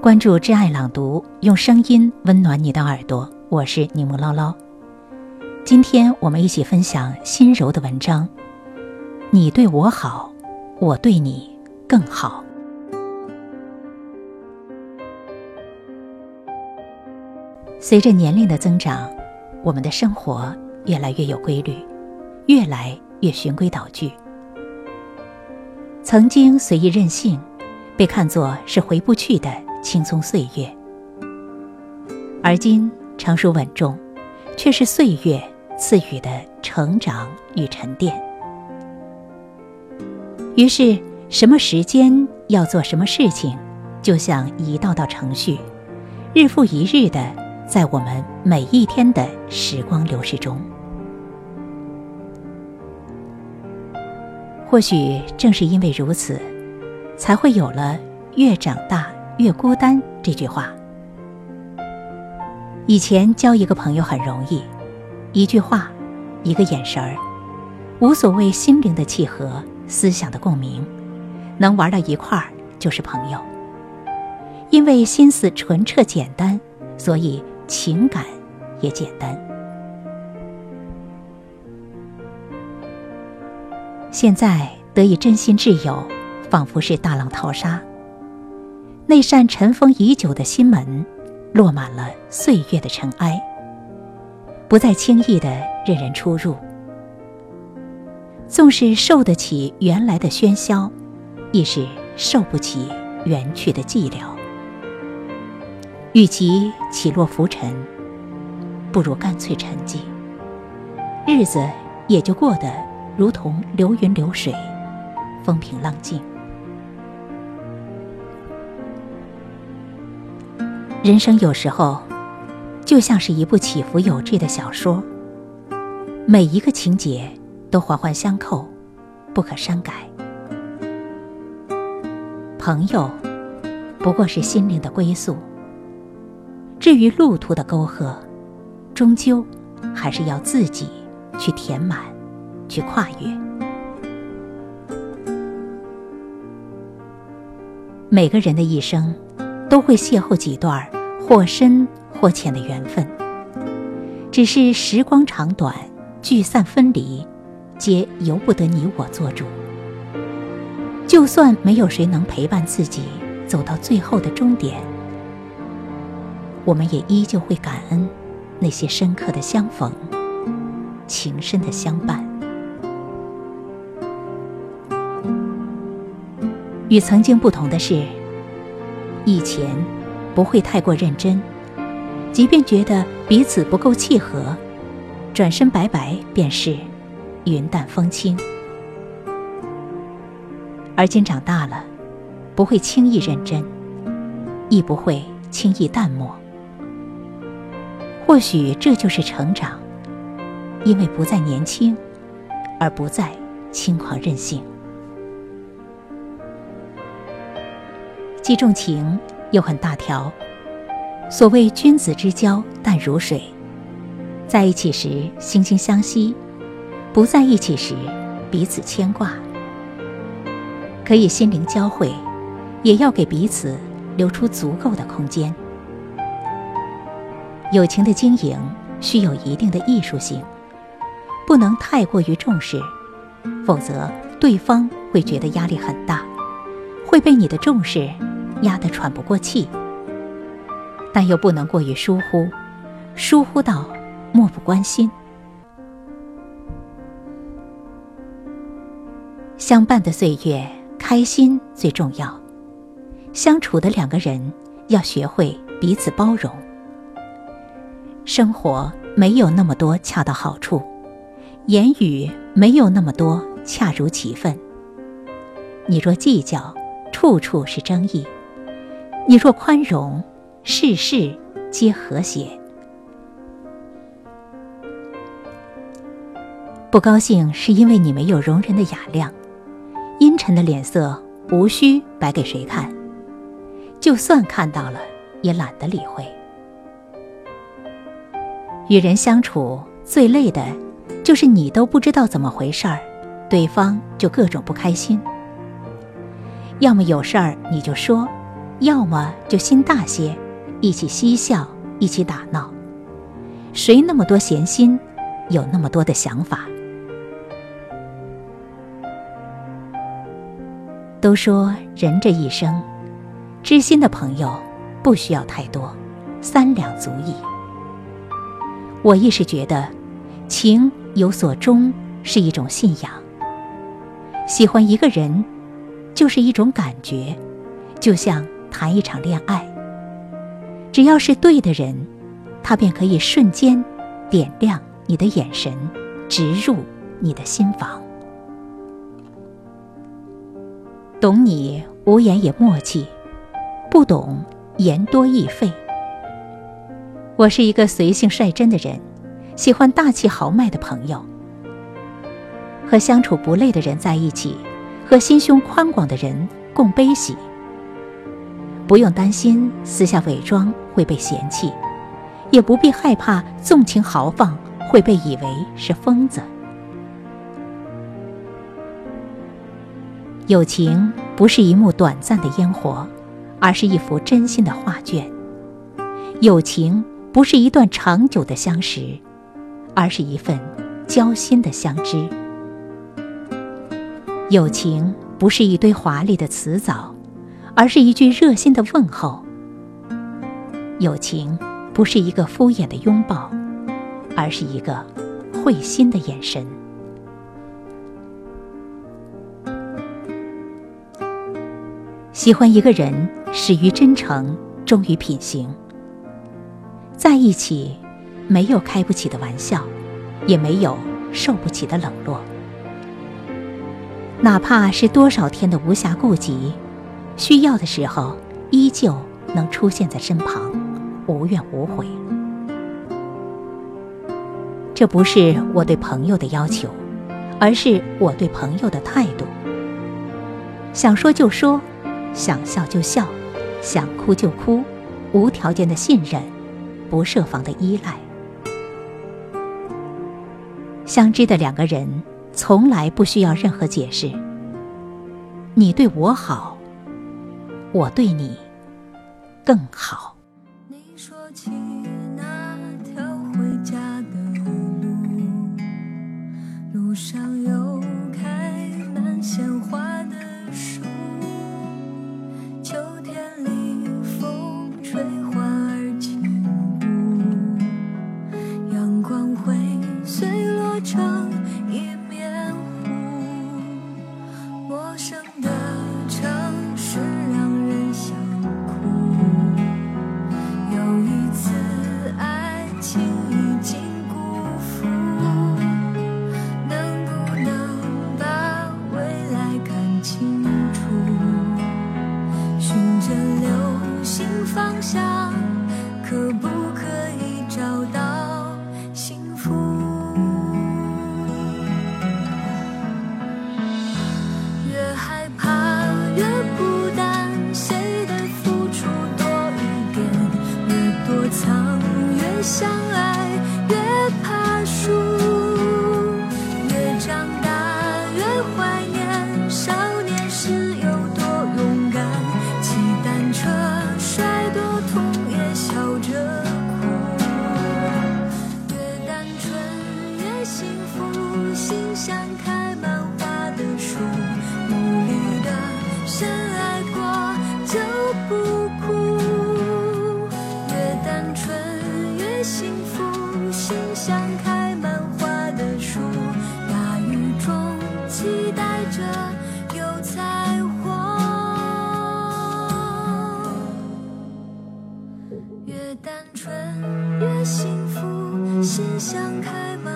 关注“挚爱朗读”，用声音温暖你的耳朵。我是柠檬唠唠。今天我们一起分享心柔的文章。你对我好，我对你更好。随着年龄的增长，我们的生活越来越有规律，越来越循规蹈矩。曾经随意任性，被看作是回不去的轻松岁月；而今成熟稳重，却是岁月赐予的成长与沉淀。于是，什么时间要做什么事情，就像一道道程序，日复一日的在我们每一天的时光流逝中。或许正是因为如此，才会有了“越长大越孤单”这句话。以前交一个朋友很容易，一句话，一个眼神儿，无所谓心灵的契合、思想的共鸣，能玩到一块儿就是朋友。因为心思纯澈简单，所以情感也简单。现在得以真心挚友，仿佛是大浪淘沙。那扇尘封已久的心门，落满了岁月的尘埃，不再轻易的任人出入。纵是受得起原来的喧嚣，亦是受不起远去的寂寥。与其起落浮沉，不如干脆沉寂，日子也就过得。如同流云流水，风平浪静。人生有时候就像是一部起伏有致的小说，每一个情节都环环相扣，不可删改。朋友不过是心灵的归宿，至于路途的沟壑，终究还是要自己去填满。去跨越。每个人的一生，都会邂逅几段或深或浅的缘分。只是时光长短、聚散分离，皆由不得你我做主。就算没有谁能陪伴自己走到最后的终点，我们也依旧会感恩那些深刻的相逢、情深的相伴。与曾经不同的是，以前不会太过认真，即便觉得彼此不够契合，转身拜拜便是云淡风轻。而今长大了，不会轻易认真，亦不会轻易淡漠。或许这就是成长，因为不再年轻，而不再轻狂任性。既重情又很大条。所谓君子之交淡如水，在一起时惺惺相惜，不在一起时彼此牵挂。可以心灵交汇，也要给彼此留出足够的空间。友情的经营需有一定的艺术性，不能太过于重视，否则对方会觉得压力很大，会被你的重视。压得喘不过气，但又不能过于疏忽，疏忽到漠不关心。相伴的岁月，开心最重要。相处的两个人要学会彼此包容。生活没有那么多恰到好处，言语没有那么多恰如其分。你若计较，处处是争议。你若宽容，事事皆和谐。不高兴是因为你没有容人的雅量，阴沉的脸色无需摆给谁看，就算看到了，也懒得理会。与人相处最累的，就是你都不知道怎么回事儿，对方就各种不开心。要么有事儿你就说。要么就心大些，一起嬉笑，一起打闹。谁那么多闲心，有那么多的想法？都说人这一生，知心的朋友不需要太多，三两足矣。我亦是觉得，情有所钟是一种信仰。喜欢一个人，就是一种感觉，就像谈一场恋爱。只要是对的人，他便可以瞬间点亮你的眼神，直入你的心房。懂你无言也默契，不懂言多易废。我是一个随性率真的人，喜欢大气豪迈的朋友。和相处不累的人在一起，和心胸宽广的人共悲喜。不用担心私下伪装会被嫌弃，也不必害怕纵情豪放会被以为是疯子。友情不是一幕短暂的烟火，而是一幅真心的画卷。友情不是一段长久的相识，而是一份交心的相知。友情不是一堆华丽的辞藻，而是一句热心的问候。友情不是一个敷衍的拥抱，而是一个会心的眼神。喜欢一个人，始于真诚，忠于品行。在一起，没有开不起的玩笑，也没有受不起的冷落。哪怕是多少天的无暇顾及，需要的时候依旧能出现在身旁，无怨无悔。这不是我对朋友的要求，而是我对朋友的态度。想说就说。想笑就笑，想哭就哭，无条件的信任，不设防的依赖。相知的两个人，从来不需要任何解释。你对我好，我对你更好。越想，开。